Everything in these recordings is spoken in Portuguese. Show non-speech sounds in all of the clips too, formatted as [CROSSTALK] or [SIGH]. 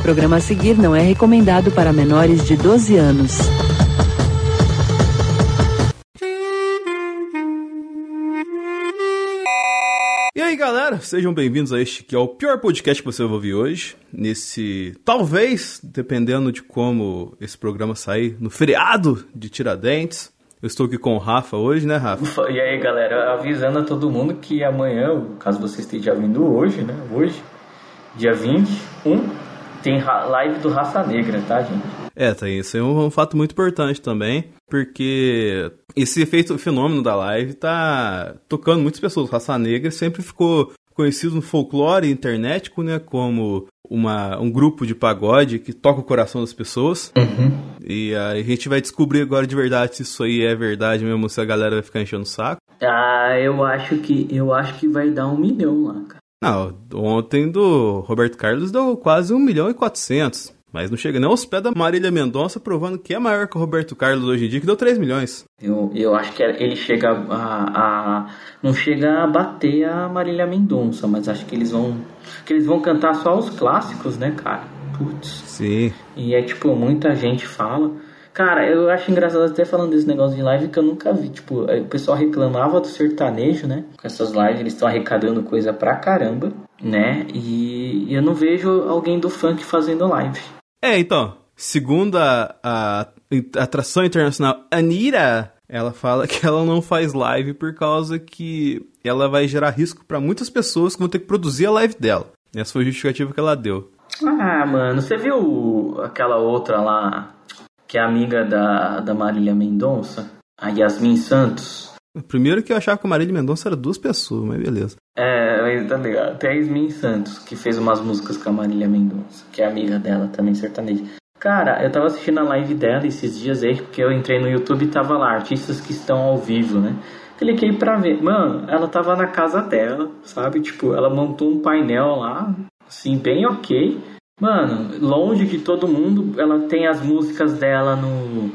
programa a seguir não é recomendado para menores de 12 anos. E aí, galera, sejam bem-vindos a este que é o pior podcast que você vai ouvir hoje. Nesse, talvez, dependendo de como esse programa sair, no feriado de Tiradentes. Eu estou aqui com o Rafa hoje, né, Rafa? E aí, galera, avisando a todo mundo que amanhã, caso você esteja vindo hoje, né, hoje, dia 21, tem live do Raça Negra, tá, gente? É, tá, isso é um, um fato muito importante também, porque esse efeito, fenômeno da live tá tocando muitas pessoas. Raça Negra sempre ficou conhecido no folclore internético, né, como uma, um grupo de pagode que toca o coração das pessoas. Uhum. E a gente vai descobrir agora de verdade se isso aí é verdade mesmo, se a galera vai ficar enchendo o saco. Ah, eu acho que eu acho que vai dar um milhão lá, cara. Não, ontem do Roberto Carlos deu quase 1 milhão e 400. Mas não chega nem aos pés da Marília Mendonça, provando que é maior que o Roberto Carlos hoje em dia, que deu 3 milhões. Eu, eu acho que ele chega a, a. Não chega a bater a Marília Mendonça, mas acho que eles vão. Que eles vão cantar só os clássicos, né, cara? Putz. Sim. E é tipo, muita gente fala. Cara, eu acho engraçado até falando desse negócio de live que eu nunca vi. Tipo, o pessoal reclamava do sertanejo, né? Com essas lives, eles estão arrecadando coisa pra caramba, né? E eu não vejo alguém do funk fazendo live. É, então, segundo a, a atração internacional Anira, ela fala que ela não faz live por causa que ela vai gerar risco para muitas pessoas que vão ter que produzir a live dela. Essa foi a justificativa que ela deu. Ah, mano, você viu aquela outra lá que é amiga da, da Marília Mendonça? A Yasmin Santos? Primeiro que eu achava que a Marília Mendonça era duas pessoas, mas beleza. É, tá ligado. Tem a Yasmin Santos, que fez umas músicas com a Marília Mendonça, que é amiga dela também, sertaneja. Cara, eu tava assistindo a live dela esses dias aí, porque eu entrei no YouTube e tava lá, artistas que estão ao vivo, né? Cliquei pra ver. Mano, ela tava na casa dela, sabe? Tipo, ela montou um painel lá, assim, bem ok. Mano, longe de todo mundo, ela tem as músicas dela no.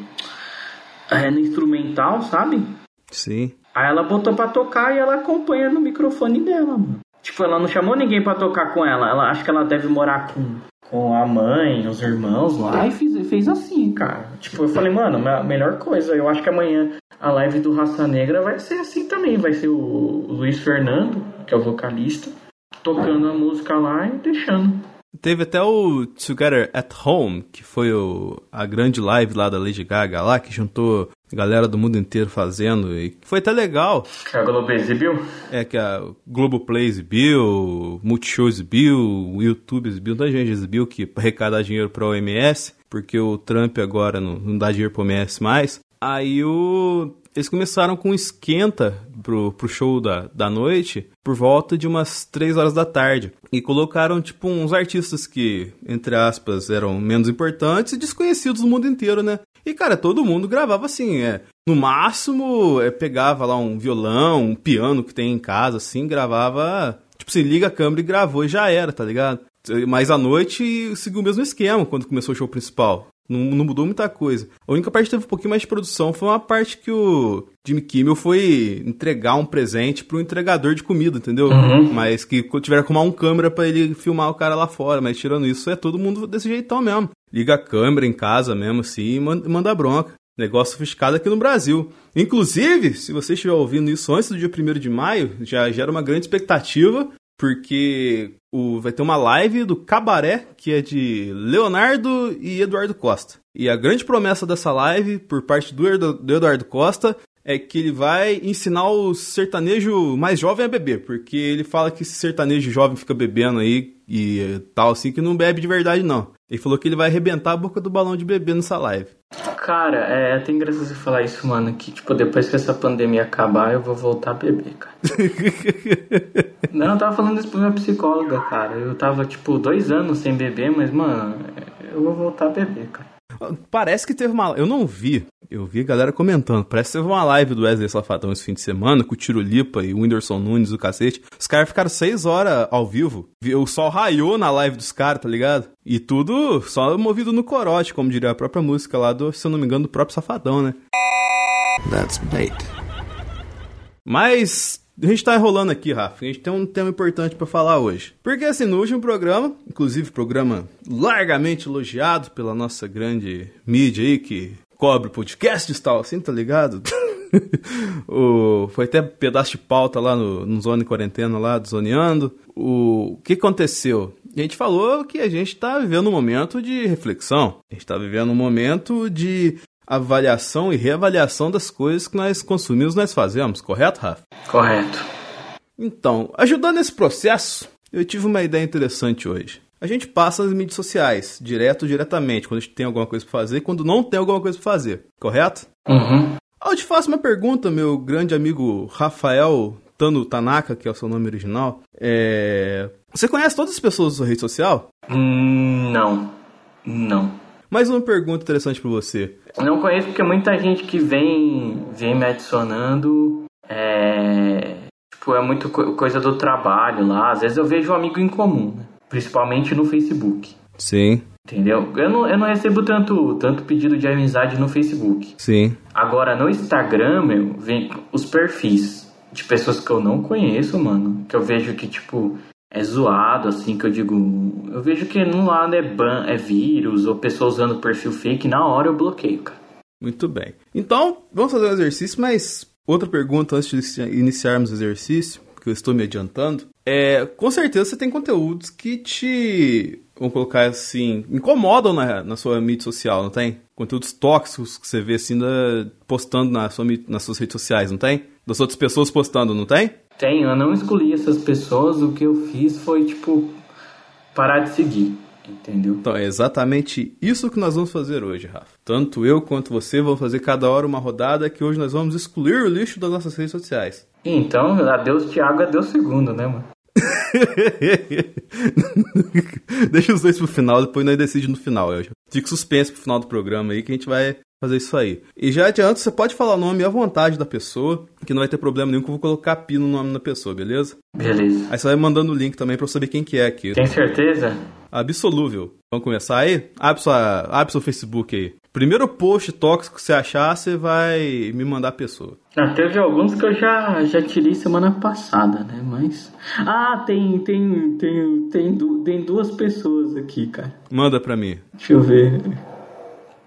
É, no instrumental, sabe? Sim. Aí ela botou pra tocar e ela acompanha no microfone dela, mano. Tipo, ela não chamou ninguém pra tocar com ela. Ela acho que ela deve morar com, com a mãe, os irmãos lá. E fez, fez assim, cara. Tipo, eu falei, mano, a melhor coisa. Eu acho que amanhã a live do Raça Negra vai ser assim também. Vai ser o Luiz Fernando, que é o vocalista, tocando a música lá e deixando. Teve até o Together at Home, que foi o, a grande live lá da Lady Gaga lá, que juntou galera do mundo inteiro fazendo, e foi até legal. Que a Globo exibiu? É, que a Globoplay exibiu, Multishow exibiu, o YouTube exibiu, muita gente exibiu que arrecadar dinheiro pra OMS, porque o Trump agora não, não dá dinheiro pra OMS mais. Aí o eles começaram com um esquenta pro, pro show da, da noite por volta de umas 3 horas da tarde. E colocaram, tipo, uns artistas que, entre aspas, eram menos importantes e desconhecidos no mundo inteiro, né? E, cara, todo mundo gravava assim, é. No máximo, é, pegava lá um violão, um piano que tem em casa, assim, gravava. Tipo, se liga a câmera e gravou e já era, tá ligado? Mas à noite seguiu o mesmo esquema quando começou o show principal. Não, não, mudou muita coisa. A única parte que teve um pouquinho mais de produção foi uma parte que o Jimmy Kimmel foi entregar um presente pro entregador de comida, entendeu? Uhum. Mas que tiveram que arrumar um câmera para ele filmar o cara lá fora. Mas tirando isso, é todo mundo desse jeitão mesmo. Liga a câmera em casa mesmo, assim, e manda bronca. Negócio sofisticado aqui no Brasil. Inclusive, se você estiver ouvindo isso antes do dia 1 de maio, já gera uma grande expectativa porque o, vai ter uma live do Cabaré, que é de Leonardo e Eduardo Costa. E a grande promessa dessa live, por parte do, do Eduardo Costa, é que ele vai ensinar o sertanejo mais jovem a beber, porque ele fala que esse sertanejo jovem fica bebendo aí e tal, assim, que não bebe de verdade, não. Ele falou que ele vai arrebentar a boca do balão de bebê nessa live. Cara, é até engraçado você falar isso, mano, que, tipo, depois que essa pandemia acabar, eu vou voltar a beber, cara. [LAUGHS] não, eu tava falando isso pra minha psicóloga, cara. Eu tava, tipo, dois anos sem beber, mas, mano, eu vou voltar a beber, cara. Parece que teve uma. Eu não vi. Eu vi a galera comentando. Parece que teve uma live do Wesley Safadão esse fim de semana com o Tiro Lipa e o Whindersson Nunes, o cacete. Os caras ficaram seis horas ao vivo. O sol raiou na live dos caras, tá ligado? E tudo só movido no corote, como diria a própria música lá do, se eu não me engano, do próprio Safadão, né? That's bait. Mas A gente tá enrolando aqui, Rafa. A gente tem um tema importante para falar hoje. Porque assim, no último programa, inclusive programa largamente elogiado pela nossa grande mídia aí que cobre podcasts e tal, assim, tá ligado? [LAUGHS] o, foi até pedaço de pauta lá no, no Zone Quarentena, lá, do Zoneando. O, o que aconteceu? A gente falou que a gente está vivendo um momento de reflexão. A gente está vivendo um momento de avaliação e reavaliação das coisas que nós consumimos, nós fazemos, correto, Rafa? Correto. Então, ajudando nesse processo, eu tive uma ideia interessante hoje. A gente passa nas mídias sociais, direto ou diretamente, quando a gente tem alguma coisa para fazer e quando não tem alguma coisa para fazer, correto? Uhum. Eu te faço uma pergunta, meu grande amigo Rafael Tano Tanaka, que é o seu nome original. É... Você conhece todas as pessoas da sua rede social? Hum, não. Não. Mais uma pergunta interessante para você. Não conheço porque muita gente que vem, vem me adicionando é. Tipo, é muito coisa do trabalho lá. Às vezes eu vejo um amigo em comum, né? principalmente no Facebook. Sim. Entendeu? Eu não, eu não recebo tanto, tanto pedido de amizade no Facebook. Sim. Agora, no Instagram, meu, vem os perfis de pessoas que eu não conheço, mano. Que eu vejo que, tipo, é zoado, assim, que eu digo. Eu vejo que no lado é ban, é vírus, ou pessoa usando perfil fake, na hora eu bloqueio, cara. Muito bem. Então, vamos fazer o um exercício, mas outra pergunta antes de iniciarmos o exercício, que eu estou me adiantando. É, com certeza você tem conteúdos que te vamos colocar assim, incomodam na, na sua mídia social, não tem? Conteúdos tóxicos que você vê assim da, postando na sua, nas suas redes sociais, não tem? Das outras pessoas postando, não tem? Tenho, eu não escolhi essas pessoas, o que eu fiz foi, tipo, parar de seguir, entendeu? Então, é exatamente isso que nós vamos fazer hoje, Rafa. Tanto eu quanto você vamos fazer cada hora uma rodada que hoje nós vamos excluir o lixo das nossas redes sociais. Então, adeus Thiago, adeus segundo, né, mano? [LAUGHS] Deixa os dois pro final, depois nós decidimos no final. Eu fico suspenso pro final do programa aí que a gente vai fazer isso aí. E já adianto, você pode falar o nome à vontade da pessoa, que não vai ter problema nenhum que eu vou colocar pi no nome da pessoa, beleza? Beleza. Aí você vai mandando o link também pra eu saber quem que é aqui. Tem certeza? Absolúvel. Vamos começar aí? Abre, sua, abre seu Facebook aí. Primeiro post tóxico que você achar, você vai me mandar a pessoa. Ah, teve alguns que eu já, já tirei semana passada, né? Mas. Ah, tem, tem, tem, tem, tem duas pessoas aqui, cara. Manda pra mim. Deixa eu ver.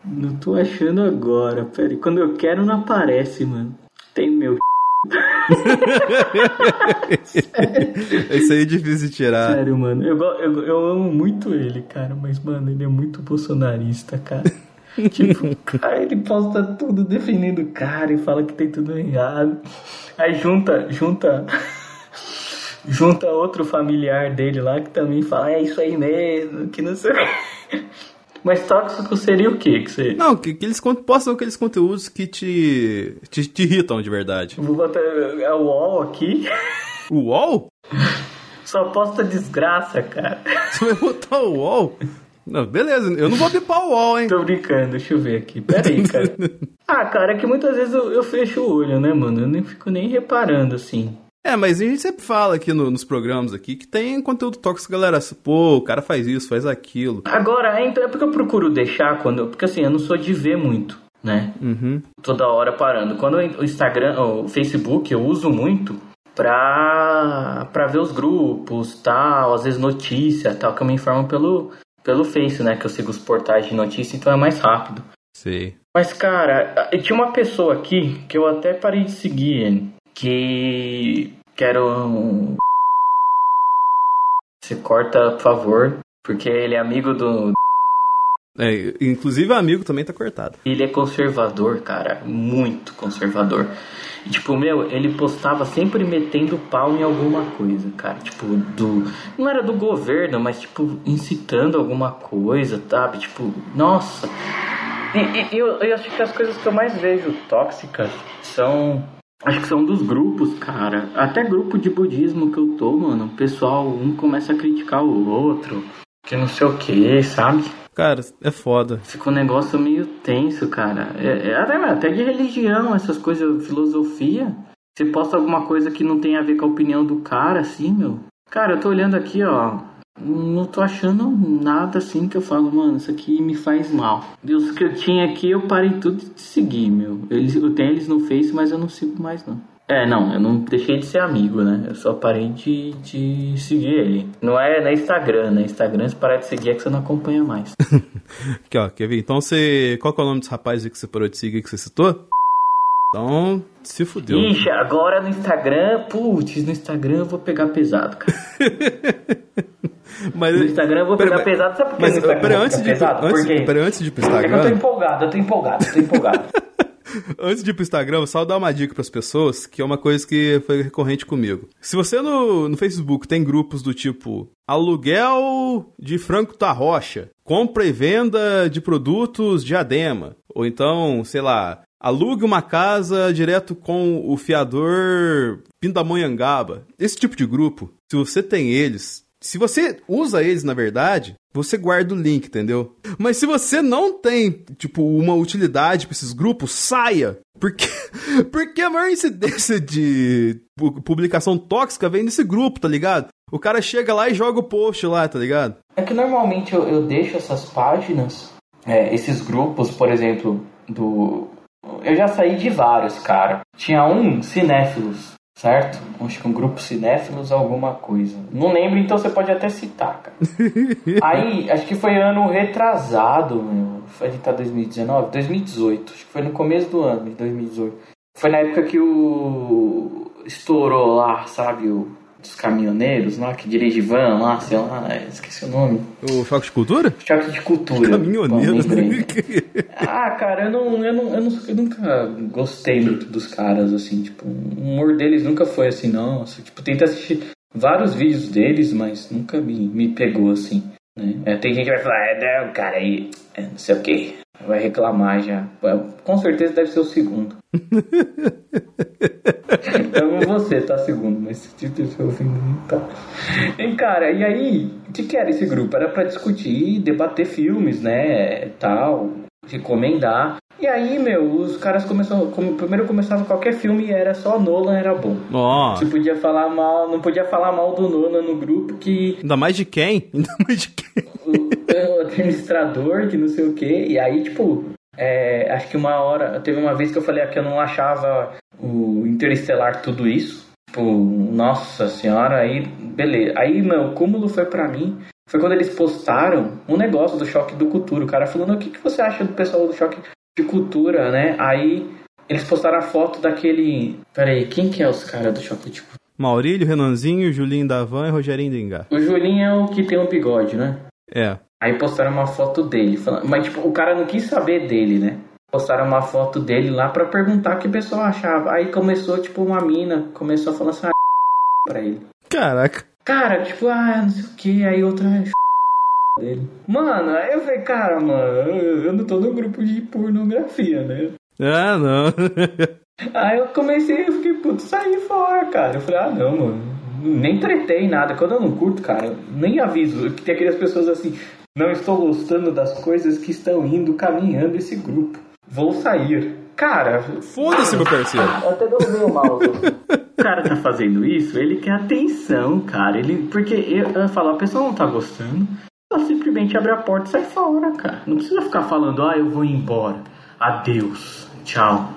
Não tô achando agora, pera. Quando eu quero, não aparece, mano. Tem meu. [LAUGHS] [LAUGHS] Isso aí é difícil de tirar. Sério, mano. Eu, eu, eu amo muito ele, cara. Mas, mano, ele é muito bolsonarista, cara. [LAUGHS] tipo, cara, ele posta tudo defendendo o cara e fala que tem tudo errado. Aí junta, junta, junta outro familiar dele lá que também fala, é isso aí mesmo, que não sei Mas tóxico seria o quê? Que você... Não, que, que eles postam aqueles conteúdos que te, te, te irritam de verdade. Vou botar a UOL aqui. O UOL? Só posta desgraça, cara. Você vai botar o UOL? Não, beleza, eu não vou bipar o UOL, hein? Tô brincando, deixa eu ver aqui. Pera aí, cara. [LAUGHS] ah, cara, é que muitas vezes eu, eu, fecho o olho, né, mano? Eu nem fico nem reparando, assim. É, mas a gente sempre fala aqui no, nos programas aqui que tem conteúdo tóxico, galera. Pô, o cara faz isso, faz aquilo. Agora, é, então, é porque eu procuro deixar quando. Porque assim, eu não sou de ver muito, né? Uhum. Toda hora parando. Quando o Instagram, o Facebook, eu uso muito pra, pra ver os grupos, tal, às vezes notícia, tal, que eu me informo pelo, pelo Face, né? Que eu sigo os portais de notícia, então é mais rápido. Sim. Mas, cara, tinha uma pessoa aqui que eu até parei de seguir ele, que quero um... Você corta, por favor, porque ele é amigo do... É, inclusive amigo também tá cortado. Ele é conservador, cara, muito conservador. Tipo, meu, ele postava sempre metendo pau em alguma coisa, cara. Tipo, do. Não era do governo, mas, tipo, incitando alguma coisa, sabe? Tipo, nossa. E, e eu, eu acho que as coisas que eu mais vejo tóxicas são. Acho que são dos grupos, cara. Até grupo de budismo que eu tô, mano. O pessoal, um começa a criticar o outro. Que não sei o que, sabe? Cara, é foda. Fica um negócio meio tenso, cara. É, é até, até de religião, essas coisas, filosofia. Você posta alguma coisa que não tem a ver com a opinião do cara, assim, meu. Cara, eu tô olhando aqui, ó. Não tô achando nada assim que eu falo, mano, isso aqui me faz mal. Deus que eu tinha aqui, eu parei tudo de seguir, meu. Eles, eu tenho eles no Face, mas eu não sigo mais, não. É, não, eu não deixei de ser amigo, né? Eu só parei de, de seguir ele. Não é na Instagram, né? Instagram, se parar de seguir é que você não acompanha mais. [LAUGHS] Aqui, ó, quer ver? Então você. Qual que é o nome dos rapazes que você parou de seguir que você citou? Então, se fudeu. Ixi, agora no Instagram, putz, no Instagram eu vou pegar pesado, cara. [LAUGHS] Mas, No Instagram eu vou pera, pegar pesado, sabe por que mas, no Instagram pera, antes de, pesado? antes, Por quê? pera, antes de ir pro É que eu tô Instagram, empolgado, eu tô empolgado, eu tô empolgado. [LAUGHS] antes de ir pro Instagram, só dar uma dica pras pessoas, que é uma coisa que foi recorrente comigo. Se você no, no Facebook tem grupos do tipo aluguel de frango da rocha, compra e venda de produtos diadema, ou então, sei lá, alugue uma casa direto com o fiador Pindamonhangaba. Esse tipo de grupo, se você tem eles, se você usa eles na verdade, você guarda o link, entendeu? Mas se você não tem, tipo, uma utilidade para esses grupos, saia. Porque, [LAUGHS] porque a maior incidência de pu- publicação tóxica vem desse grupo, tá ligado? O cara chega lá e joga o post lá, tá ligado? É que normalmente eu, eu deixo essas páginas, é, esses grupos, por exemplo, do. Eu já saí de vários, cara. Tinha um cinéfilos, certo? Acho que um grupo cinéfilos alguma coisa. Não lembro, então você pode até citar, cara. [LAUGHS] Aí, acho que foi ano retrasado, meu. Gente tá 2019? 2018. Acho que foi no começo do ano de 2018. Foi na época que o. Estourou lá, sabe? O dos caminhoneiros lá, que dirige van lá, sei lá, esqueci o nome. O choque de cultura? Choque de cultura. Caminhoneiro. Lembrei. Ah, cara, eu não, eu não, eu não, eu nunca gostei muito dos caras, assim, tipo, o humor deles nunca foi assim, nossa, tipo, tentei assistir vários vídeos deles, mas nunca me, me pegou assim, né? É, tem gente que vai falar, é, não, cara, aí, é, não sei o que, vai reclamar já. Com certeza deve ser o segundo. [LAUGHS] então você tá segundo, mas se tiver ouvindo, não tá. E, cara, e aí, o que, que era esse grupo? Era pra discutir, debater filmes, né, tal, recomendar. E aí, meu, os caras começaram. Primeiro começava qualquer filme e era só Nolan era bom. Ó, Você podia falar mal, não podia falar mal do Nolan no grupo que ainda mais de quem? [LAUGHS] Ainda mais de quem? o, o administrador, que não sei o que. E aí, tipo, é, acho que uma hora. Teve uma vez que eu falei que eu não achava o Interestelar tudo isso. Tipo, nossa senhora, aí, beleza. Aí, meu, o cúmulo foi pra mim. Foi quando eles postaram um negócio do choque do cultura. O cara falando, o que, que você acha do pessoal do choque de cultura, né? Aí eles postaram a foto daquele. Peraí, quem que é os caras do choque de cultura? Maurílio, Renanzinho, Julinho Davan e Rogerinho Dengá. O Julinho é o que tem um bigode, né? É. Aí postaram uma foto dele, falando, mas tipo, o cara não quis saber dele, né? Postaram uma foto dele lá pra perguntar o que o pessoal achava. Aí começou, tipo, uma mina, começou a falar assim, ah, [LAUGHS] pra ele. Caraca. Cara, tipo, ah, não sei o que, aí outra [LAUGHS] dele. Mano, aí eu falei, cara, mano, eu não tô no grupo de pornografia, né? Ah, não. [LAUGHS] Aí eu comecei, eu fiquei, puto, saí fora, cara. Eu falei, ah, não, mano. Nem tretei nada. Quando eu não curto, cara, nem aviso. Que tem aquelas pessoas assim, não estou gostando das coisas que estão indo caminhando esse grupo. Vou sair. Cara, Foda-se, meu parceiro. eu até derrubei o mouse. O cara tá fazendo isso, ele quer atenção, cara. Ele, porque eu, eu falo, a pessoa não tá gostando, ela simplesmente abre a porta e sai fora, cara. Não precisa ficar falando, ah, eu vou embora. Adeus. Tchau.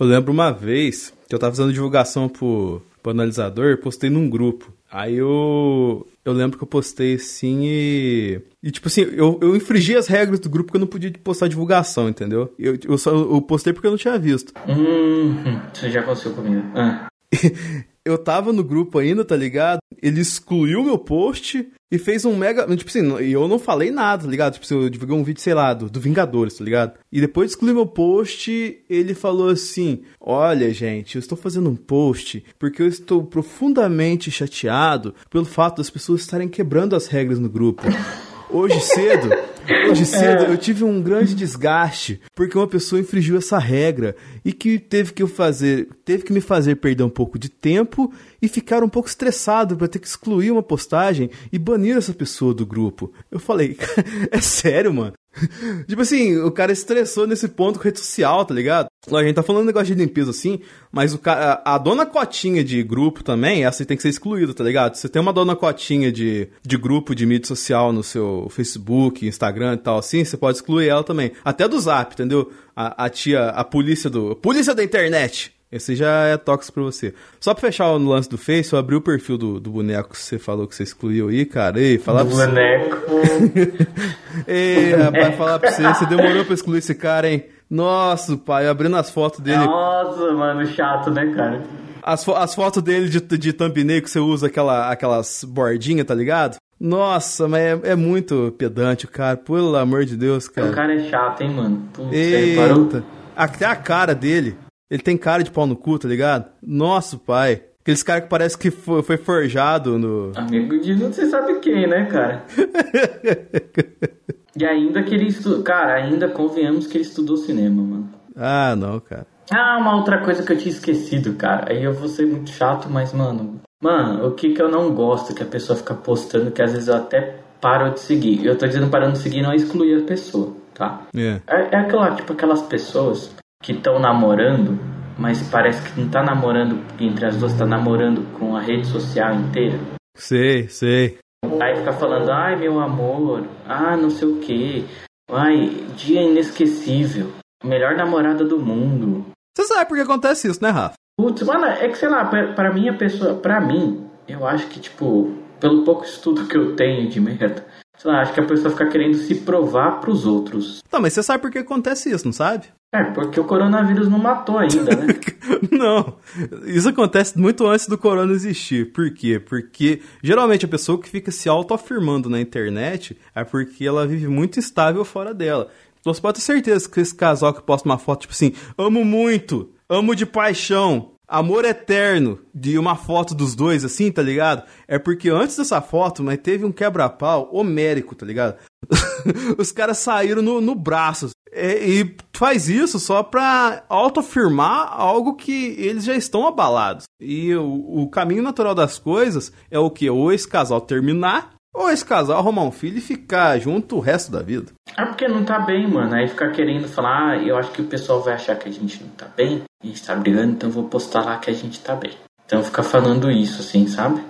Eu lembro uma vez que eu tava fazendo divulgação pro, pro analisador, postei num grupo. Aí eu. Eu lembro que eu postei assim e. E tipo assim, eu, eu infringi as regras do grupo porque eu não podia postar divulgação, entendeu? Eu, eu só eu postei porque eu não tinha visto. Hum, isso já aconteceu comigo. Ah. [LAUGHS] Eu tava no grupo ainda, tá ligado? Ele excluiu meu post e fez um mega. Tipo assim, e eu não falei nada, tá ligado? Tipo eu divulguei um vídeo, sei lá, do, do Vingadores, tá ligado? E depois de excluir meu post, ele falou assim: Olha, gente, eu estou fazendo um post porque eu estou profundamente chateado pelo fato das pessoas estarem quebrando as regras no grupo. Hoje cedo, hoje cedo eu tive um grande desgaste porque uma pessoa infringiu essa regra e que teve que eu fazer, teve que me fazer perder um pouco de tempo e ficar um pouco estressado para ter que excluir uma postagem e banir essa pessoa do grupo. Eu falei, [LAUGHS] é sério, mano? [LAUGHS] tipo assim, o cara estressou nesse ponto com rede social, tá ligado? A gente tá falando um negócio de limpeza assim, mas o cara, a dona cotinha de grupo também, essa tem que ser excluída, tá ligado? Você tem uma dona cotinha de, de grupo de mídia social no seu Facebook, Instagram e tal assim, você pode excluir ela também. Até do Zap, entendeu? A, a tia, a polícia do. Polícia da internet! Esse já é tóxico pra você. Só pra fechar o lance do Face, eu abri o perfil do, do boneco que você falou que você excluiu aí, cara. Ei, falar Do pra você. boneco. [LAUGHS] Ei, rapaz, falar pra você, você demorou pra excluir esse cara, hein? Nossa, pai, abrindo as fotos dele. Nossa, mano, chato, né, cara? As, fo- as fotos dele de, de thumbnail que você usa aquela, aquelas bordinhas, tá ligado? Nossa, mas é, é muito pedante, cara. Pelo amor de Deus, O cara. cara é chato, hein, mano? Você parou? Eita. Até a cara dele. Ele tem cara de pau no cu, tá ligado? Nossa, pai. Aqueles caras que parece que foi, foi forjado no. Amigo de não você sabe quem, né, cara? [LAUGHS] e ainda que ele estudou. Cara, ainda convenhamos que ele estudou cinema, mano. Ah, não, cara. Ah, uma outra coisa que eu tinha esquecido, cara. Aí eu vou ser muito chato, mas, mano. Mano, o que que eu não gosto que a pessoa fica postando, que às vezes eu até paro de seguir. Eu tô dizendo parando de seguir, não é excluir a pessoa, tá? É. É, é aquela, tipo, aquelas pessoas que estão namorando, mas parece que não tá namorando entre as duas, tá namorando com a rede social inteira. Sei, sei. Aí fica falando, ai meu amor, ah não sei o que, ai, dia inesquecível, melhor namorada do mundo. Você sabe por que acontece isso, né, Rafa? Putz, mano, é que sei lá, pra, pra mim a pessoa, pra mim, eu acho que tipo, pelo pouco estudo que eu tenho de merda, sei lá, acho que a pessoa fica querendo se provar pros outros. Tá, mas você sabe por que acontece isso, não sabe? É, porque o coronavírus não matou ainda, né? [LAUGHS] Não, isso acontece muito antes do corona existir. Por quê? Porque geralmente a pessoa que fica se autoafirmando na internet é porque ela vive muito instável fora dela. Então você pode ter certeza que esse casal que posta uma foto tipo assim, amo muito, amo de paixão, amor eterno, de uma foto dos dois assim, tá ligado? É porque antes dessa foto, mas teve um quebra-pau homérico, tá ligado? [LAUGHS] Os caras saíram no, no braço. É, e faz isso só pra autoafirmar algo que eles já estão abalados. E o, o caminho natural das coisas é o que? Ou esse casal terminar, ou esse casal arrumar um filho e ficar junto o resto da vida. É porque não tá bem, mano. Aí fica querendo falar, ah, eu acho que o pessoal vai achar que a gente não tá bem, a gente tá brigando, então eu vou postar lá que a gente tá bem. Então fica falando isso, assim, sabe?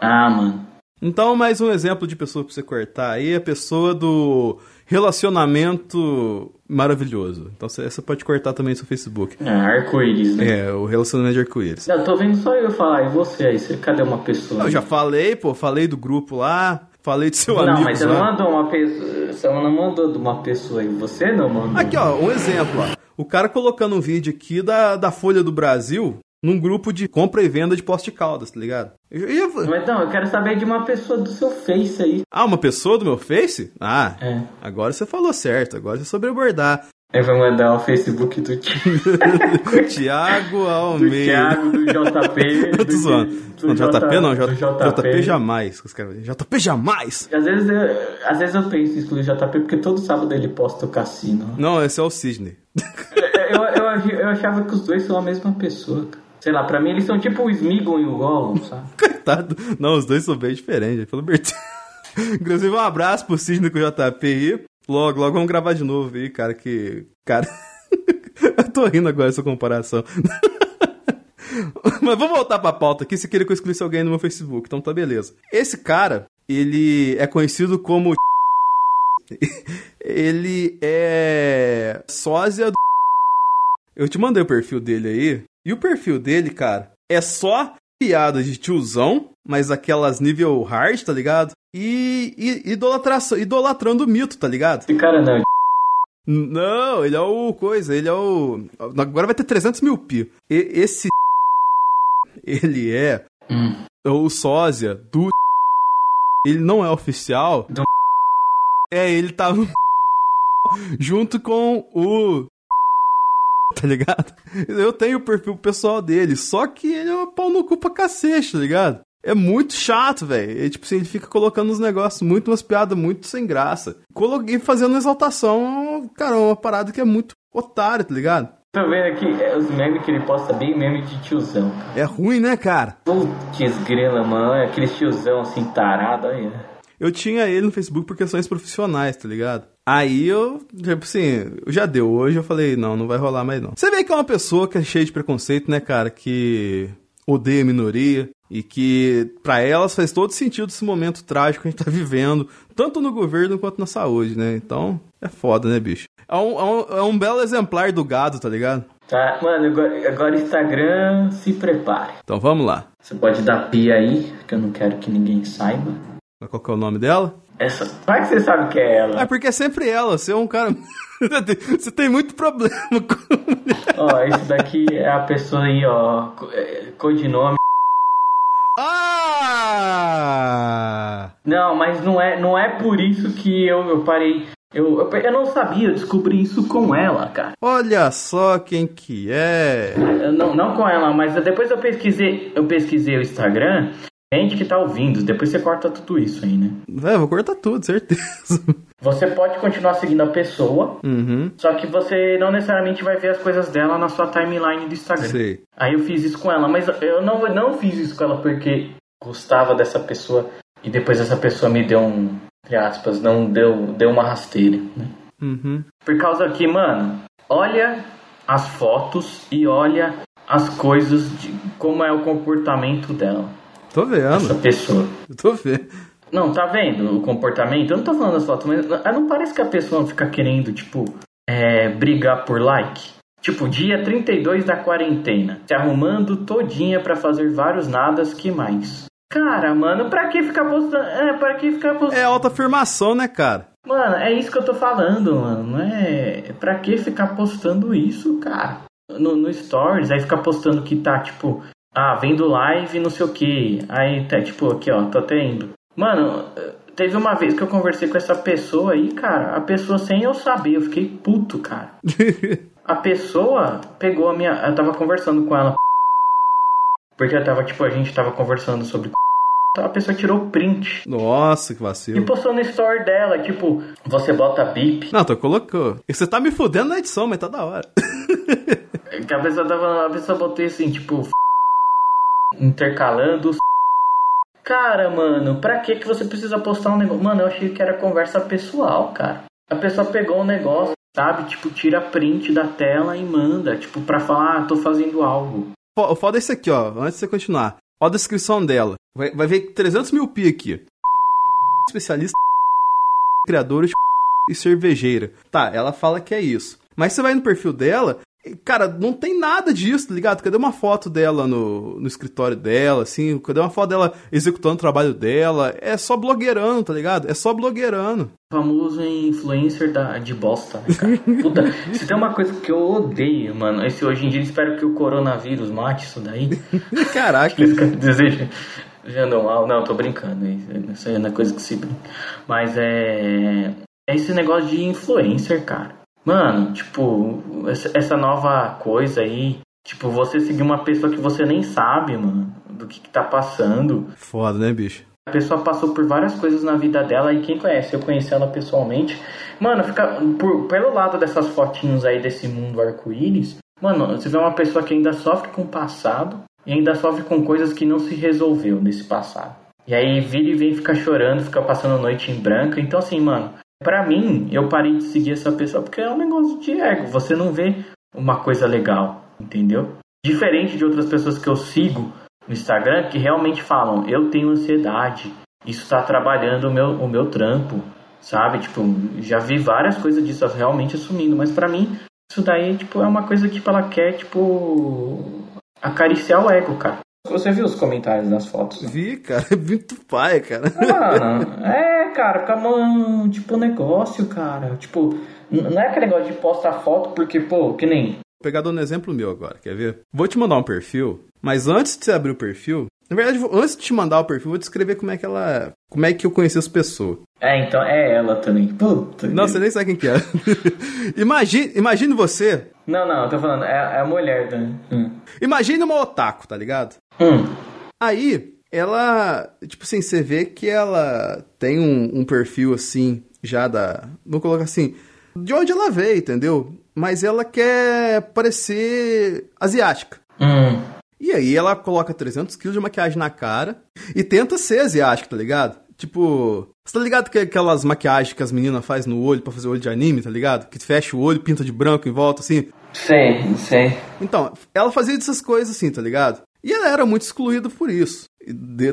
Ah, mano. Então, mais um exemplo de pessoa pra você cortar aí é a pessoa do relacionamento maravilhoso. Então, você pode cortar também no seu Facebook. É, arco-íris, né? É, o relacionamento de arco-íris. Eu tô vendo só eu falar, e você aí? Você, cadê uma pessoa? Eu já falei, pô, falei do grupo lá, falei do seu Não, amigo. mas você não lá. mandou uma pessoa. Você não mandou de uma pessoa aí. Você não mandou. Aqui, ó, um exemplo, ó. O cara colocando um vídeo aqui da, da Folha do Brasil num grupo de compra e venda de poste de caldas, tá ligado? Eu ia- Mas não, eu quero saber de uma pessoa do seu Face aí. Ah, uma pessoa do meu Face? Ah, É. agora você falou certo, agora você soube abordar. Aí vai mandar o Facebook do, Ti- Tiago do Almeida. Thiago, do JP. Eu tô do- zoando. do Não, JP não, do J, JP jamais. os caras- JP jamais! Às vezes, eu, às vezes eu penso em excluir o JP porque todo sábado ele posta o cassino. Não, esse é o Sidney. Eu, eu, eu achava que os dois são a mesma pessoa. cara. Sei lá, pra mim eles são tipo o Smeagol e o Gollum, sabe? [LAUGHS] Coitado. Não, os dois são bem diferentes, pelo Bertinho. Inclusive, um abraço pro Sidney com o JP aí. Logo, logo vamos gravar de novo aí, cara, que... Cara... [LAUGHS] eu tô rindo agora dessa comparação. [LAUGHS] Mas vamos voltar pra pauta aqui, se queria que eu excluísse alguém no meu Facebook, então tá beleza. Esse cara, ele é conhecido como... [LAUGHS] ele é sósia do... Eu te mandei o perfil dele aí, e o perfil dele, cara, é só piada de tiozão, mas aquelas nível hard, tá ligado? E, e idolatração, idolatrando o mito, tá ligado? Esse cara não. Não, ele é o coisa, ele é o. Agora vai ter 300 mil pi. E- esse. [LAUGHS] Ele é Hum. o sósia do. [LAUGHS] Ele não é oficial. Do- É, ele tá no. [LAUGHS] Junto com o. Tá ligado? Eu tenho o perfil pessoal dele, só que ele é um pau no cu pra cacete, tá ligado? É muito chato, velho. É, Tipo assim, ele fica colocando uns negócios, muito umas piadas muito sem graça. Coloquei fazendo exaltação, cara, uma parada que é muito otário, tá ligado? Tô vendo aqui, é, os memes que ele posta bem meme de tiozão. É ruim, né, cara? Putz, grela, mano. É aquele tiozão assim, tarado aí. né? Eu tinha ele no Facebook por questões profissionais, tá ligado? Aí eu, tipo assim, já deu. Hoje eu falei, não, não vai rolar mais não. Você vê que é uma pessoa que é cheia de preconceito, né, cara? Que odeia a minoria e que pra elas faz todo sentido esse momento trágico que a gente tá vivendo, tanto no governo quanto na saúde, né? Então, é foda, né, bicho? É um, é um, é um belo exemplar do gado, tá ligado? Tá, mano, agora, agora Instagram, se prepare. Então vamos lá. Você pode dar pia aí, que eu não quero que ninguém saiba. Qual que é o nome dela? Essa. Como é que você sabe que é ela? É porque é sempre ela, você é um cara. [LAUGHS] você tem muito problema com. Ó, esse daqui é a pessoa aí, ó. é, Codinome. Ah! Não, mas não é, não é por isso que eu, eu parei. Eu, eu, eu não sabia, eu descobri isso com ela, cara. Olha só quem que é. Não, não com ela, mas depois eu pesquisei, eu pesquisei o Instagram. Gente que tá ouvindo, depois você corta tudo isso aí, né? É, vou cortar tudo, certeza. Você pode continuar seguindo a pessoa, Uhum. só que você não necessariamente vai ver as coisas dela na sua timeline do Instagram. Sei. Aí eu fiz isso com ela, mas eu não, não fiz isso com ela porque gostava dessa pessoa e depois essa pessoa me deu um, entre aspas, não deu, deu uma rasteira, né? Uhum. Por causa que, mano, olha as fotos e olha as coisas de como é o comportamento dela, Tô essa vendo. pessoa. Tô vendo. Não, tá vendo o comportamento? Eu não tô falando das fotos, mas ah, não parece que a pessoa fica querendo, tipo, é, brigar por like? Tipo, dia 32 da quarentena, se arrumando todinha pra fazer vários nadas, que mais? Cara, mano, pra que ficar postando? É, pra que ficar postando? É autoafirmação, né, cara? Mano, é isso que eu tô falando, mano. Não é. Pra que ficar postando isso, cara? No, no Stories, aí ficar postando que tá, tipo, ah, vendo live, não sei o que. Aí tá, tipo, aqui, ó, tô até indo. Mano, teve uma vez que eu conversei com essa pessoa aí, cara. A pessoa, sem eu saber, eu fiquei puto, cara. [LAUGHS] A pessoa pegou a minha. Eu tava conversando com ela. Porque eu tava, tipo, a gente tava conversando sobre. A pessoa tirou print. Nossa, que E vacilo. postou no story dela, tipo, você bota bip. Não, tô colocando. Você tá me fudendo na edição, mas tá da hora. [LAUGHS] A pessoa tava. A pessoa botou assim, tipo. Intercalando. Cara, mano, pra que que você precisa postar um negócio? Mano, eu achei que era conversa pessoal, cara. A pessoa pegou um negócio, sabe? Tipo, tira print da tela e manda, tipo, pra falar, ah, tô fazendo algo. O foda é isso aqui, ó. Antes de você continuar. Ó a descrição dela. Vai, vai ver 300 mil pi aqui. Especialista criadora [LAUGHS] de e cervejeira. Tá, ela fala que é isso. Mas você vai no perfil dela, cara, não tem nada disso, tá ligado? Cadê uma foto dela no, no escritório dela, assim? Cadê uma foto dela executando o trabalho dela? É só blogueirando, tá ligado? É só blogueirando. Famoso influencer da, de bosta, né, cara? [LAUGHS] Puta, se tem uma coisa que eu odeio, mano, esse hoje em dia, espero que o coronavírus mate isso daí. [LAUGHS] Caraca. Desejo. Desejando mal. Não, tô brincando. Isso aí não é coisa que se brinca. Mas é. É esse negócio de influencer, cara. Mano, tipo, essa, nova coisa aí. Tipo, você seguir uma pessoa que você nem sabe, mano, do que, que tá passando. Foda, né, bicho? A pessoa passou por várias coisas na vida dela e quem conhece, eu conheci ela pessoalmente. Mano, fica por, pelo lado dessas fotinhos aí desse mundo arco-íris, mano, você vê uma pessoa que ainda sofre com o passado e ainda sofre com coisas que não se resolveu nesse passado. E aí vira e vem ficar chorando, fica passando noite em branco. Então assim, mano, pra mim, eu parei de seguir essa pessoa porque é um negócio de ego. Você não vê uma coisa legal, entendeu? Diferente de outras pessoas que eu sigo no Instagram que realmente falam, eu tenho ansiedade, isso está trabalhando o meu, o meu trampo, sabe? Tipo, já vi várias coisas disso realmente assumindo, mas pra mim, isso daí, tipo, é uma coisa que tipo, ela quer, tipo, acariciar o ego, cara. Você viu os comentários das fotos? né? Vi, cara. [LAUGHS] É muito pai, cara. Mano, é, cara, fica um, tipo, negócio, cara. Tipo, não é aquele negócio de postar foto porque, pô, que nem. Vou pegar dando um exemplo meu agora, quer ver? Vou te mandar um perfil, mas antes de você abrir o perfil, na verdade, antes de te mandar o perfil, vou descrever como é que ela. Como é que eu conheci as pessoas. É, então é ela também. Puta. Não, você nem sabe quem que é. [LAUGHS] imagine, imagine você. Não, não, eu tô falando, é, é a mulher da. Hum. Imagine uma otaku, tá ligado? Hum. Aí, ela. Tipo assim, você vê que ela tem um, um perfil assim, já da. Vou colocar assim. De onde ela veio, entendeu? Mas ela quer parecer asiática. Hum. E aí ela coloca 300 quilos de maquiagem na cara e tenta ser asiática, tá ligado? Tipo, você tá ligado que aquelas maquiagens que as meninas fazem no olho pra fazer olho de anime, tá ligado? Que fecha o olho, pinta de branco em volta, assim. Sei, sei. Então, ela fazia essas coisas assim, tá ligado? E ela era muito excluída por isso.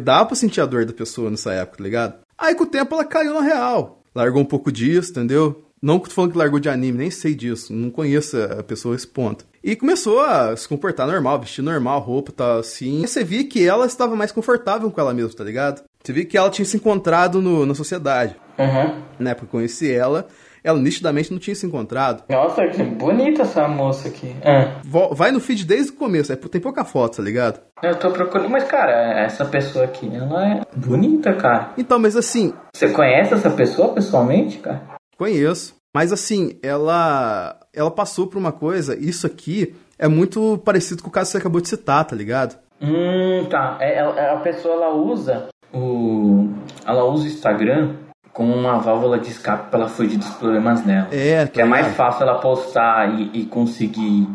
Dava pra sentir a dor da pessoa nessa época, tá ligado? Aí com o tempo ela caiu na real. Largou um pouco disso, entendeu? Não tô falando que largou de anime, nem sei disso. Não conheço a pessoa a esse ponto. E começou a se comportar normal, vestir normal, roupa e tal, assim. E você via que ela estava mais confortável com ela mesma, tá ligado? Você via que ela tinha se encontrado no, na sociedade. Uhum. Na época que eu conheci ela, ela nitidamente não tinha se encontrado. Nossa, que bonita essa moça aqui. Ah. Vo- Vai no feed desde o começo, é, tem pouca foto, tá ligado? Eu tô procurando, mas cara, essa pessoa aqui, ela é bonita, cara. Então, mas assim, Você conhece essa pessoa pessoalmente, cara? Conheço. Mas assim, ela ela passou por uma coisa, isso aqui é muito parecido com o caso que você acabou de citar, tá ligado? Hum, tá. É, a pessoa ela usa o. Ela usa o Instagram como uma válvula de escape pra ela fugir dos problemas dela. É, Que é mais fácil ela postar e, e conseguir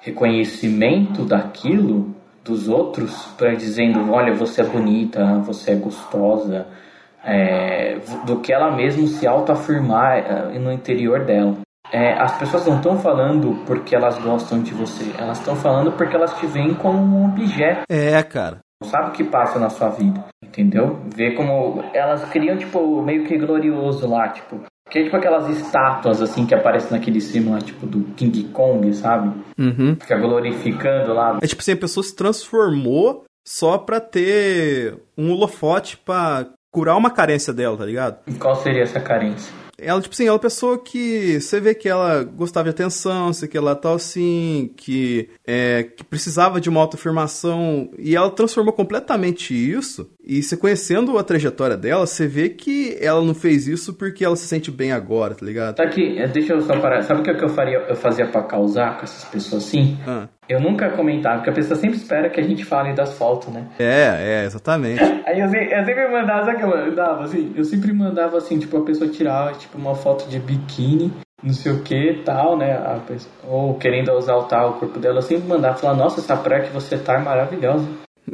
reconhecimento daquilo dos outros, para dizendo, olha, você é bonita, você é gostosa, é, do que ela mesmo se autoafirmar é, no interior dela. É, as pessoas não estão falando porque elas gostam de você, elas estão falando porque elas te veem como um objeto É, cara. Sabe o que passa na sua vida, entendeu? Vê como elas criam, tipo, meio que glorioso lá, tipo. Que é tipo aquelas estátuas, assim, que aparecem naquele filme lá, tipo, do King Kong, sabe? Uhum. Fica glorificando lá. É tipo assim, a pessoa se transformou só pra ter um holofote pra curar uma carência dela, tá ligado? E qual seria essa carência? Ela, tipo assim, ela é uma pessoa que você vê que ela gostava de atenção, sei que ela tal assim, que, é, que precisava de uma autoafirmação, e ela transformou completamente isso. E você conhecendo a trajetória dela, você vê que ela não fez isso porque ela se sente bem agora, tá ligado? Tá aqui, é, deixa eu só parar. Sabe o que eu faria, eu fazia pra causar com essas pessoas assim? Ah, Eu nunca comentava, porque a pessoa sempre espera que a gente fale das fotos, né? é, é, exatamente. [LAUGHS] Aí eu, eu sempre mandava, sabe que eu mandava assim? Eu sempre mandava assim, tipo, a pessoa tirava tipo uma foto de biquíni, não sei o que tal, né? A pessoa, ou querendo exaltar o corpo dela, eu sempre mandava falar, nossa, essa praia que você tá é maravilhosa. [LAUGHS]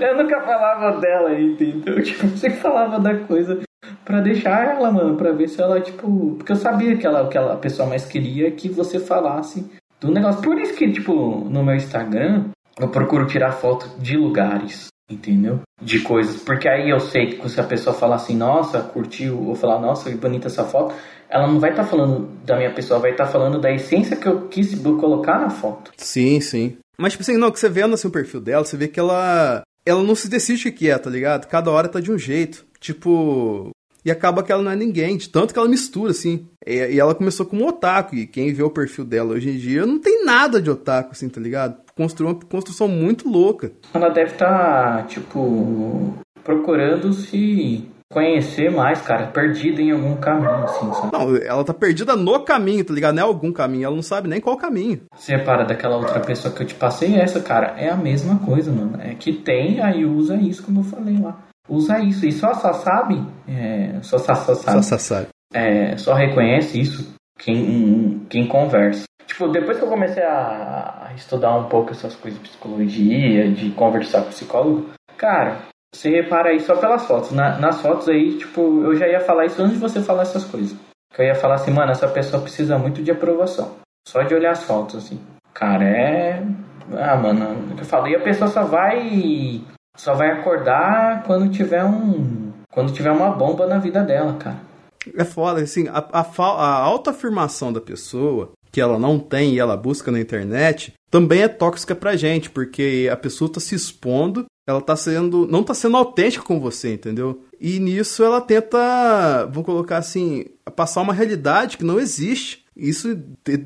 eu nunca falava dela, entendeu? [LAUGHS] Tipo, eu sempre falava da coisa pra deixar ela, mano, pra ver se ela, tipo. Porque eu sabia que ela, que ela, a pessoa mais queria que você falasse do negócio. Por isso que, tipo, no meu Instagram, eu procuro tirar foto de lugares, entendeu? De coisas. Porque aí eu sei que se a pessoa falar assim, nossa, curtiu, ou falar, nossa, que bonita essa foto, ela não vai estar falando da minha pessoa, vai estar falando da essência que eu quis colocar na foto. Sim, sim. Mas, tipo assim, não, que você vendo assim o perfil dela, você vê que ela. Ela não se decide o que é, tá ligado? Cada hora tá de um jeito. Tipo. E acaba que ela não é ninguém, de tanto que ela mistura, assim. E, e ela começou como otaku, e quem vê o perfil dela hoje em dia não tem nada de otaku, assim, tá ligado? Construiu uma construção muito louca. Ela deve estar, tipo, procurando se conhecer mais, cara, perdida em algum caminho, assim, sabe? Não, ela tá perdida no caminho, tá ligado? Não é algum caminho, ela não sabe nem qual caminho. Você repara daquela outra pessoa que eu te passei, essa, cara, é a mesma coisa, mano. É que tem, aí usa isso, como eu falei lá. Usa isso. E só, só sabe, é, só, só, só sabe, Só sabe. é, só reconhece isso quem, quem conversa. Tipo, depois que eu comecei a, a estudar um pouco essas coisas de psicologia, de conversar com psicólogo, cara, você repara aí só pelas fotos. Na- nas fotos aí, tipo, eu já ia falar isso antes de você falar essas coisas. Que eu ia falar assim, mano, essa pessoa precisa muito de aprovação. Só de olhar as fotos, assim. Cara, é. Ah, mano, o que eu falo. E a pessoa só vai. Só vai acordar quando tiver um. Quando tiver uma bomba na vida dela, cara. É foda, assim, a, a, a autoafirmação da pessoa, que ela não tem e ela busca na internet, também é tóxica pra gente, porque a pessoa tá se expondo, ela tá sendo. não tá sendo autêntica com você, entendeu? E nisso ela tenta, vamos colocar assim, passar uma realidade que não existe. Isso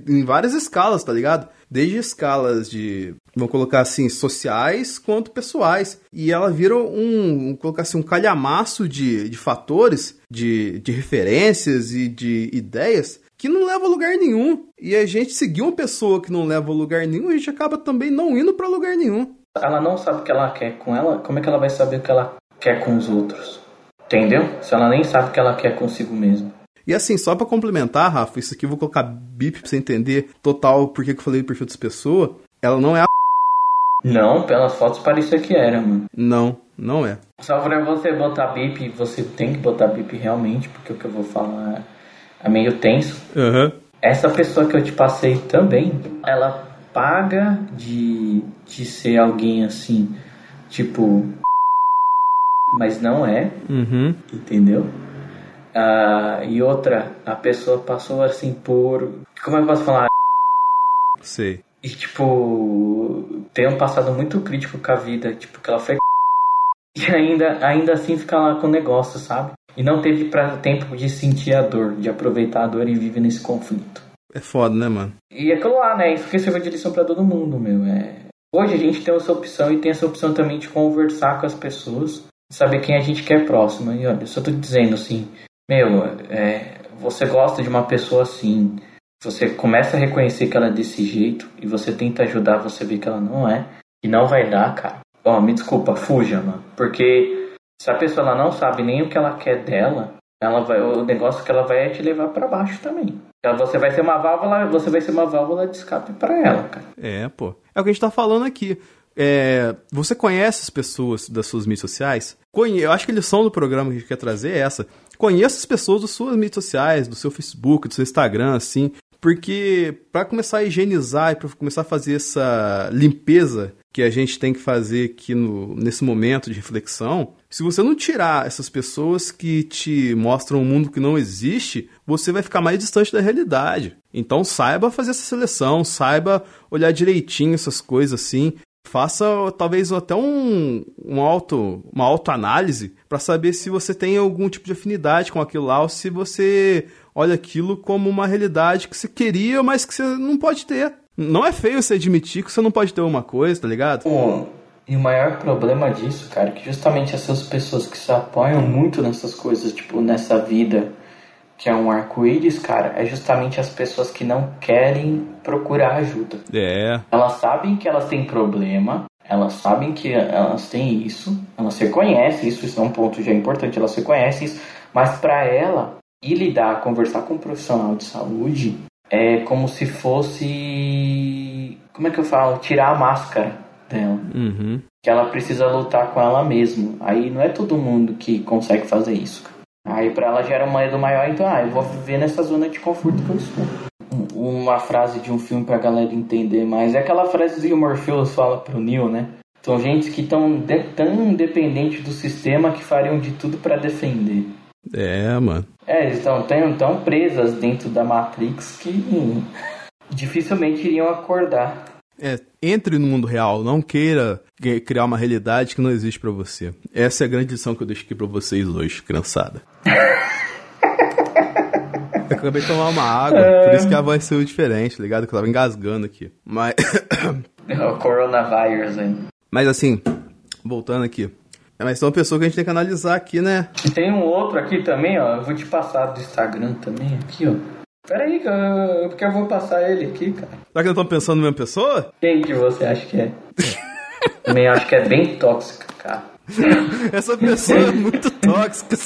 em várias escalas, tá ligado? Desde escalas de, vamos colocar assim, sociais quanto pessoais. E ela vira um, vamos colocar assim, um calhamaço de, de fatores, de, de referências e de ideias que não leva a lugar nenhum. E a gente seguir uma pessoa que não leva a lugar nenhum, a gente acaba também não indo pra lugar nenhum. Ela não sabe o que ela quer com ela, como é que ela vai saber o que ela quer com os outros? Entendeu? Se ela nem sabe o que ela quer consigo mesma. E assim, só pra complementar, Rafa, isso aqui eu vou colocar bip pra você entender total por que eu falei do perfil das pessoas. Ela não é a. Não, pelas fotos parecia que era, mano. Não, não é. Só pra você botar bip, você tem que botar bip realmente, porque o que eu vou falar é meio tenso. Aham. Essa pessoa que eu te passei também, ela paga de, de ser alguém assim, tipo. Mas não é, Uhum. entendeu? Ah, e outra, a pessoa passou assim por. Como é que eu posso falar? Sei. E tipo, tem um passado muito crítico com a vida, tipo, que ela foi. [LAUGHS] E ainda, ainda assim fica lá com o negócio, sabe? E não teve pra, tempo de sentir a dor, de aproveitar a dor e vive nesse conflito. É foda, né, mano? E aquilo lá, né? Isso que serve de lição pra todo mundo, meu. É... Hoje a gente tem essa opção e tem essa opção também de conversar com as pessoas, saber quem a gente quer próximo. E olha, eu só tô dizendo assim, meu, é... você gosta de uma pessoa assim, você começa a reconhecer que ela é desse jeito e você tenta ajudar, você vê que ela não é, e não vai dar, cara. Ó, oh, me desculpa, fuja, mano. Porque se a pessoa ela não sabe nem o que ela quer dela, ela vai, o negócio que ela vai é te levar para baixo também. Então, você vai ser uma válvula, você vai ser uma válvula de escape para ela, cara. É, pô. É o que a gente tá falando aqui. É, você conhece as pessoas das suas mídias sociais? Eu acho que a lição do programa que a gente quer trazer é essa. Conheça as pessoas das suas mídias sociais, do seu Facebook, do seu Instagram, assim. Porque para começar a higienizar e para começar a fazer essa limpeza que a gente tem que fazer aqui no, nesse momento de reflexão, se você não tirar essas pessoas que te mostram um mundo que não existe, você vai ficar mais distante da realidade. Então saiba fazer essa seleção, saiba olhar direitinho essas coisas assim. Faça talvez até um, um auto, uma autoanálise para saber se você tem algum tipo de afinidade com aquilo lá ou se você olha aquilo como uma realidade que você queria, mas que você não pode ter. Não é feio você admitir que você não pode ter uma coisa, tá ligado? E o maior problema disso, cara, é que justamente essas pessoas que se apoiam muito nessas coisas, tipo, nessa vida que é um arco-íris, cara, é justamente as pessoas que não querem procurar ajuda. É. Elas sabem que elas têm problema, elas sabem que elas têm isso, elas reconhecem isso, isso é um ponto já importante, elas reconhecem isso, mas para ela ir lidar, conversar com um profissional de saúde é como se fosse. Como é que eu falo? Tirar a máscara dela. Uhum. Que ela precisa lutar com ela mesma. Aí não é todo mundo que consegue fazer isso. Aí para ela gera um medo maior, então, ah, eu vou viver nessa zona de conforto que eu estou. Uma frase de um filme pra galera entender mais é aquela frase que o Morpheus fala pro Neo, né? São gente que estão de, tão dependentes do sistema que fariam de tudo para defender. É, mano. É, eles estão tão, tão presas dentro da Matrix que [LAUGHS] dificilmente iriam acordar. É, entre no mundo real, não queira criar uma realidade que não existe para você. Essa é a grande lição que eu deixo aqui pra vocês hoje, criançada. eu acabei de tomar uma água, por isso que a voz saiu diferente, tá ligado? Que eu tava engasgando aqui. Mas. o coronavírus aí. Mas assim, voltando aqui. É, mas tem uma pessoa que a gente tem que analisar aqui, né? E tem um outro aqui também, ó. Eu vou te passar do Instagram também, aqui, ó. Pera aí, porque eu vou passar ele aqui, cara. Será que não estão pensando na mesma pessoa? Quem que você acha que é? [LAUGHS] também acho que é bem tóxica, cara. [LAUGHS] Essa pessoa é muito tóxica.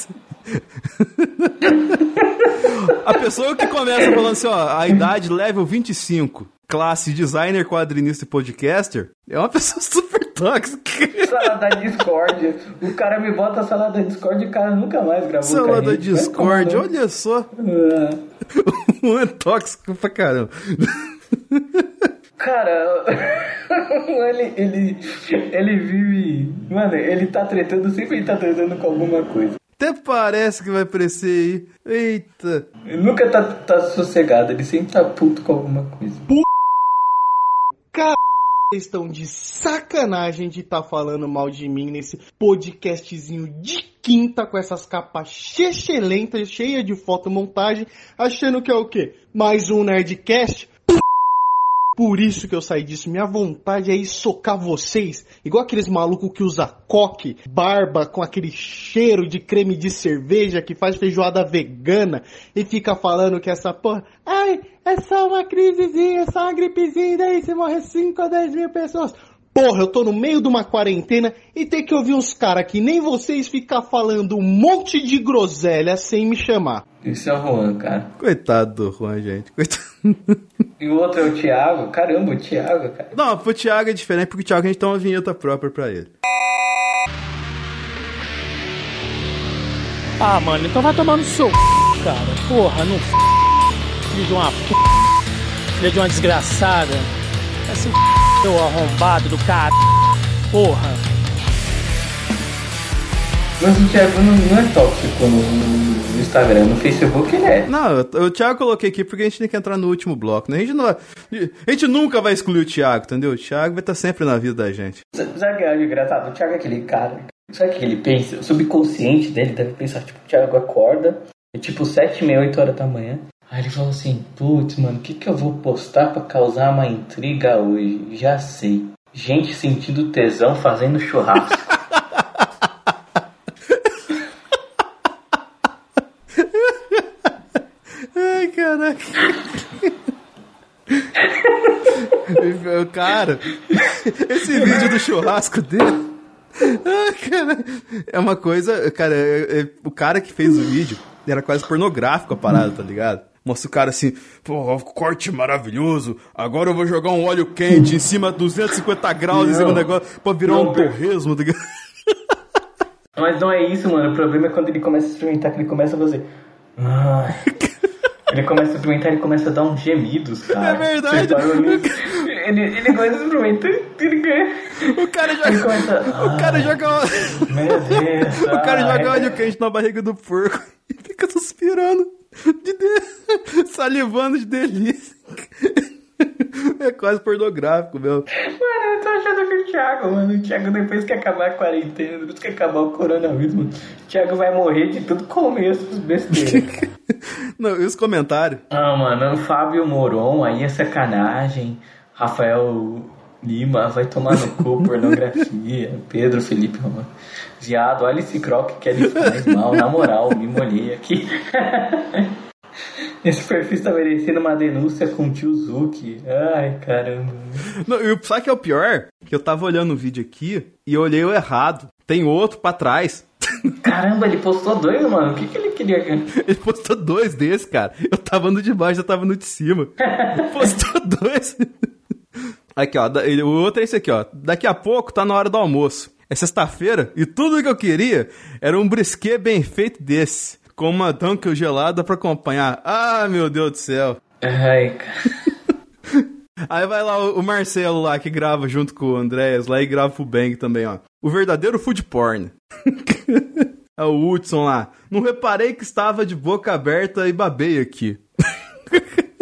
[LAUGHS] a pessoa que começa falando assim, ó, a idade level 25, classe designer, quadrinista e podcaster, é uma [LAUGHS] pessoa super tóxica. Sala da Discord. O cara me bota a sala da Discord e o cara nunca mais gravou Sala da Discord, olha só. [LAUGHS] Um é tóxico pra caramba. [LAUGHS] Cara, ele, ele, ele vive. Mano, ele tá tretando, sempre ele tá tretando com alguma coisa. Até parece que vai aparecer aí. Eita. Ele nunca tá, tá sossegado, ele sempre tá puto com alguma coisa. P... Estão de sacanagem de estar tá falando mal de mim nesse podcastzinho de quinta com essas capas chechelentas, cheia de fotomontagem, achando que é o quê? Mais um Nerdcast? Por isso que eu saí disso. Minha vontade é ir socar vocês, igual aqueles malucos que usa coque, barba com aquele cheiro de creme de cerveja que faz feijoada vegana e fica falando que essa porra. Ai, é só uma crisezinha, é só uma gripezinha, daí se morrer 5 ou 10 mil pessoas. Porra, eu tô no meio de uma quarentena e ter que ouvir uns caras que nem vocês ficar falando um monte de groselha sem me chamar. Isso é o Juan, cara. Coitado do Juan, gente. Coitado. [LAUGHS] E o outro é o Thiago? Caramba, o Thiago, cara. Não, pro Thiago é diferente, porque o Thiago a gente tem uma vinheta própria pra ele. Ah, mano, então vai tomar no seu cara. Porra, não Filho de uma p. Filho de uma desgraçada. Esse seu arrombado do cara. Porra. Mas o Thiago não, não é tóxico no, no Instagram. No Facebook ele é. Não, o Thiago eu coloquei aqui porque a gente tem que entrar no último bloco, né? A gente, não a gente nunca vai excluir o Thiago, entendeu? O Thiago vai estar sempre na vida da gente. Sabe o que é engraçado? O Thiago é aquele cara. Sabe o que ele pensa? O subconsciente dele deve pensar, tipo, o Thiago acorda, é tipo 7, meia, 8 horas da manhã. Aí ele fala assim, putz, mano, o que, que eu vou postar pra causar uma intriga hoje? Já sei. Gente sentindo tesão fazendo churrasco. [LAUGHS] Ai, caraca. [LAUGHS] cara, esse vídeo do churrasco dele. Ah, cara, é uma coisa. Cara, é- é- o cara que fez o vídeo era quase pornográfico a parada, tá ligado? Mostra o cara assim, pô, corte maravilhoso. Agora eu vou jogar um óleo quente em cima de 250 graus em cima do negócio pra virar um Não. torresmo, tá? [LAUGHS] Mas não é isso, mano. O problema é quando ele começa a experimentar, que ele começa a fazer. Ai. [LAUGHS] Ele começa a experimentar, ele começa a dar uns gemidos, cara. É verdade. [LAUGHS] Ele, ele começa a experimentar, ele ganha. O cara joga. começa. O cara joga. Meu Deus. O cara ai. joga óleo [LAUGHS] quente na barriga do porco [LAUGHS] e fica suspirando, de de... [LAUGHS] salivando de delícia. É quase pornográfico, meu. Mano, eu tô achando que o Thiago, mano, o Thiago depois que acabar a quarentena, depois que acabar o coronavírus, mano, o Thiago vai morrer de tudo começo dos besteiras. Não, e os comentários? ah, mano, o Fábio Moron, aí é sacanagem. Rafael Lima vai tomar no cu, pornografia. [LAUGHS] Pedro Felipe Romano. Viado, olha esse croque que ele faz mal, na moral, me molhei aqui. [LAUGHS] Esse perfil está merecendo uma denúncia com o tio Zuki. Ai, caramba. Não, e o- sabe o que é o pior? Que eu tava olhando o vídeo aqui e eu olhei o errado. Tem outro pra trás. [LAUGHS] Caramba, ele postou dois, mano. O que, que ele queria? Ele postou dois desses, cara. Eu tava no de baixo, eu tava no de cima. Postou dois. Aqui, ó. O outro é esse aqui, ó. Daqui a pouco tá na hora do almoço. É sexta-feira e tudo que eu queria era um brisquet bem feito desse. Com uma dunkel gelada pra acompanhar. Ah, meu Deus do céu. Ai, [LAUGHS] cara. Aí vai lá o Marcelo lá que grava junto com o Andréas lá e grava o Bang também, ó. O verdadeiro food porn. [LAUGHS] é o Hudson lá. Não reparei que estava de boca aberta e babei aqui. [LAUGHS]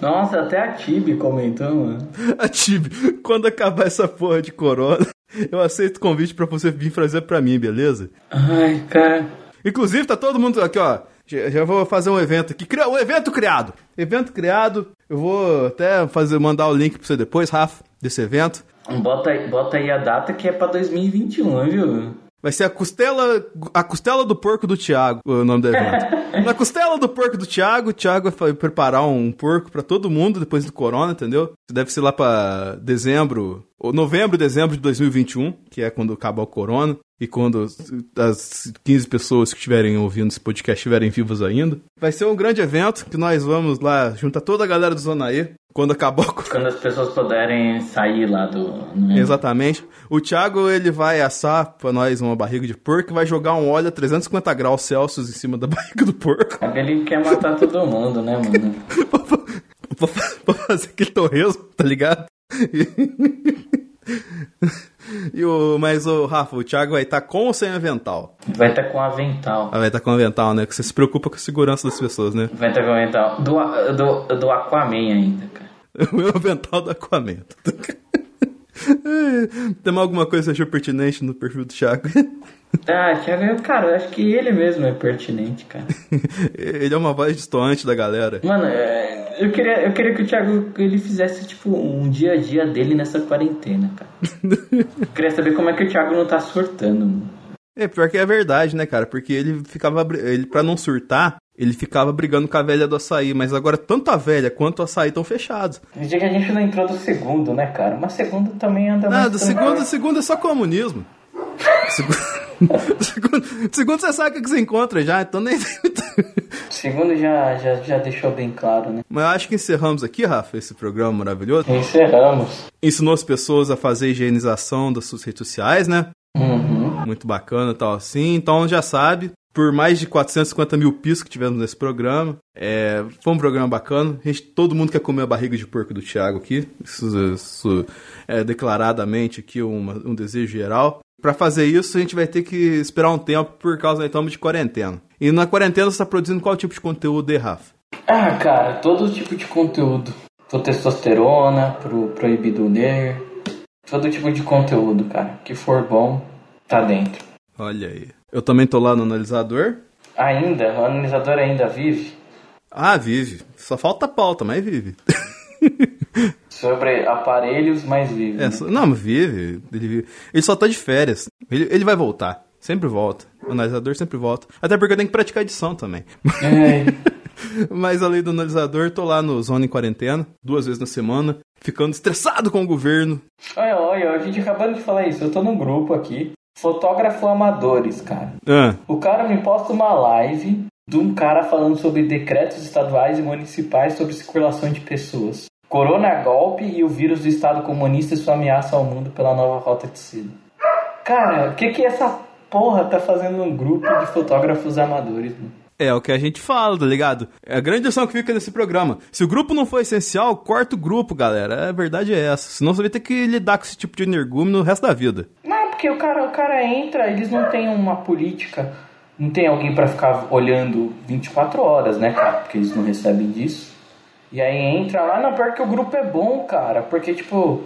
Nossa, até a Tibi comentou, mano. A Tibi, quando acabar essa porra de corona, eu aceito o convite pra você vir fazer pra mim, beleza? Ai, cara. Inclusive, tá todo mundo aqui, ó. Já, já vou fazer um evento aqui. Cria- Um evento criado. Evento criado. Eu vou até fazer, mandar o link pra você depois, Rafa, desse evento. Bota aí, bota aí a data que é pra 2021, viu? Vai ser a costela, a costela do porco do Thiago, o nome do evento. [LAUGHS] Na costela do porco do Thiago, o Thiago vai preparar um porco pra todo mundo depois do corona, entendeu? Deve ser lá pra dezembro, ou novembro, dezembro de 2021, que é quando acabar o corona. E quando as 15 pessoas que estiverem ouvindo esse podcast estiverem vivas ainda. Vai ser um grande evento que nós vamos lá juntar toda a galera do Zona E. Quando acabar. Quando as pessoas puderem sair lá do. né? Exatamente. O Thiago, ele vai assar pra nós uma barriga de porco e vai jogar um óleo a 350 graus Celsius em cima da [LAUGHS] barriga do porco. Ele quer matar todo mundo, né, mano? [LAUGHS] pra fazer aquele torresmo, tá ligado? [LAUGHS] E o, mas o Rafa, o Thiago vai estar com ou sem avental? Vai estar com avental. Ah, vai estar com avental, né? Que você se preocupa com a segurança das pessoas, né? Vai estar com avental. Do, do, do Aquaman ainda, cara. [LAUGHS] O meu avental do aquamento. [LAUGHS] Tem mais alguma coisa que você achou pertinente no perfil do Thiago? [LAUGHS] [LAUGHS] Ah, Thiago, cara, eu acho que ele mesmo é pertinente, cara. [LAUGHS] Ele é uma voz distoante da galera. Mano, é, eu queria, eu queria que o Thiago ele fizesse, tipo, um dia a dia dele nessa quarentena, cara. [LAUGHS] Eu queria saber como é que o Thiago não tá surtando, mano. É, pior que é verdade, né, cara? Porque ele ficava. Ele, pra não surtar, ele ficava brigando com a velha do açaí. Mas agora, tanto a velha quanto o açaí estão fechados. Dia que a gente não entrou do segundo, né, cara? Mas segundo também anda mais... Ah, do segundo, segundo é só comunismo. Segundo, [LAUGHS] segundo, segundo você sabe o que você encontra já, então nem. Segundo já, já, já deixou bem claro, né? Mas eu acho que encerramos aqui, Rafa, esse programa maravilhoso. Encerramos. Ensinou as pessoas a fazer higienização das suas redes sociais, né? Uhum. Muito bacana e tal assim. Então já sabe, por mais de 450 mil pisos que tivemos nesse programa, é, foi um programa bacana. Gente, todo mundo quer comer a barriga de porco do Thiago aqui. Isso, isso é declaradamente aqui uma- um desejo geral. Para fazer isso, a gente vai ter que esperar um tempo por causa estamos de quarentena. E na quarentena você tá produzindo qual tipo de conteúdo, aí, Rafa? Ah, cara, todo tipo de conteúdo. Pro testosterona, pro proibido ler. Todo tipo de conteúdo, cara. Que for bom, tá dentro. Olha aí. Eu também tô lá no analisador. Ainda? O analisador ainda vive? Ah, vive. Só falta pauta, mas vive. [LAUGHS] Sobre aparelhos, mas vive. É, né? não, vive. Ele, vive. ele só tá de férias. Ele, ele vai voltar. Sempre volta. O analisador sempre volta. Até porque eu tenho que praticar edição também. É, [LAUGHS] Mas além do analisador, tô lá no Zona em Quarentena, duas vezes na semana, ficando estressado com o governo. olha, olha, a gente acabando de falar isso. Eu tô num grupo aqui. Fotógrafo amadores, cara. Ah, O cara me posta uma live de um cara falando sobre decretos estaduais e municipais sobre circulação de pessoas. Corona golpe e o vírus do Estado comunista e sua ameaça ao mundo pela nova rota de seda. Cara, o que que essa porra tá fazendo num grupo de fotógrafos amadores, mano? é o que a gente fala, tá ligado? É a grande lição que fica nesse programa. Se o grupo não for essencial, corta o grupo, galera. A verdade é essa. Senão você vai ter que lidar com esse tipo de energúmeno no resto da vida. Não, porque o cara, o cara entra, eles não têm uma política, não tem alguém pra ficar olhando 24 horas, né, cara? Porque eles não recebem disso. E aí entra lá, não, pior que o grupo é bom, cara, porque, tipo,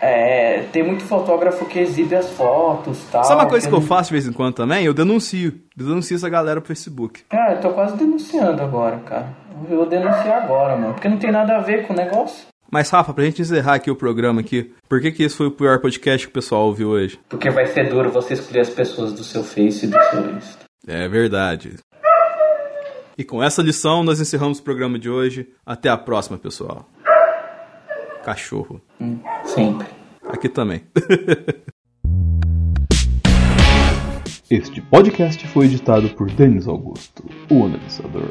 é, tem muito fotógrafo que exibe as fotos e tal. Sabe uma coisa que eu faço de vez em quando também? Eu denuncio. Eu denuncio essa galera pro Facebook. Cara, eu tô quase denunciando agora, cara. Eu vou denunciar agora, mano, porque não tem nada a ver com o negócio. Mas, Rafa, pra gente encerrar aqui o programa aqui, por que, que esse foi o pior podcast que o pessoal ouviu hoje? Porque vai ser duro você escolher as pessoas do seu Face e do seu Insta. É verdade. E com essa lição, nós encerramos o programa de hoje. Até a próxima, pessoal. Cachorro. Hum, sempre. Aqui também. [LAUGHS] Este podcast foi editado por Denis Augusto, o analisador.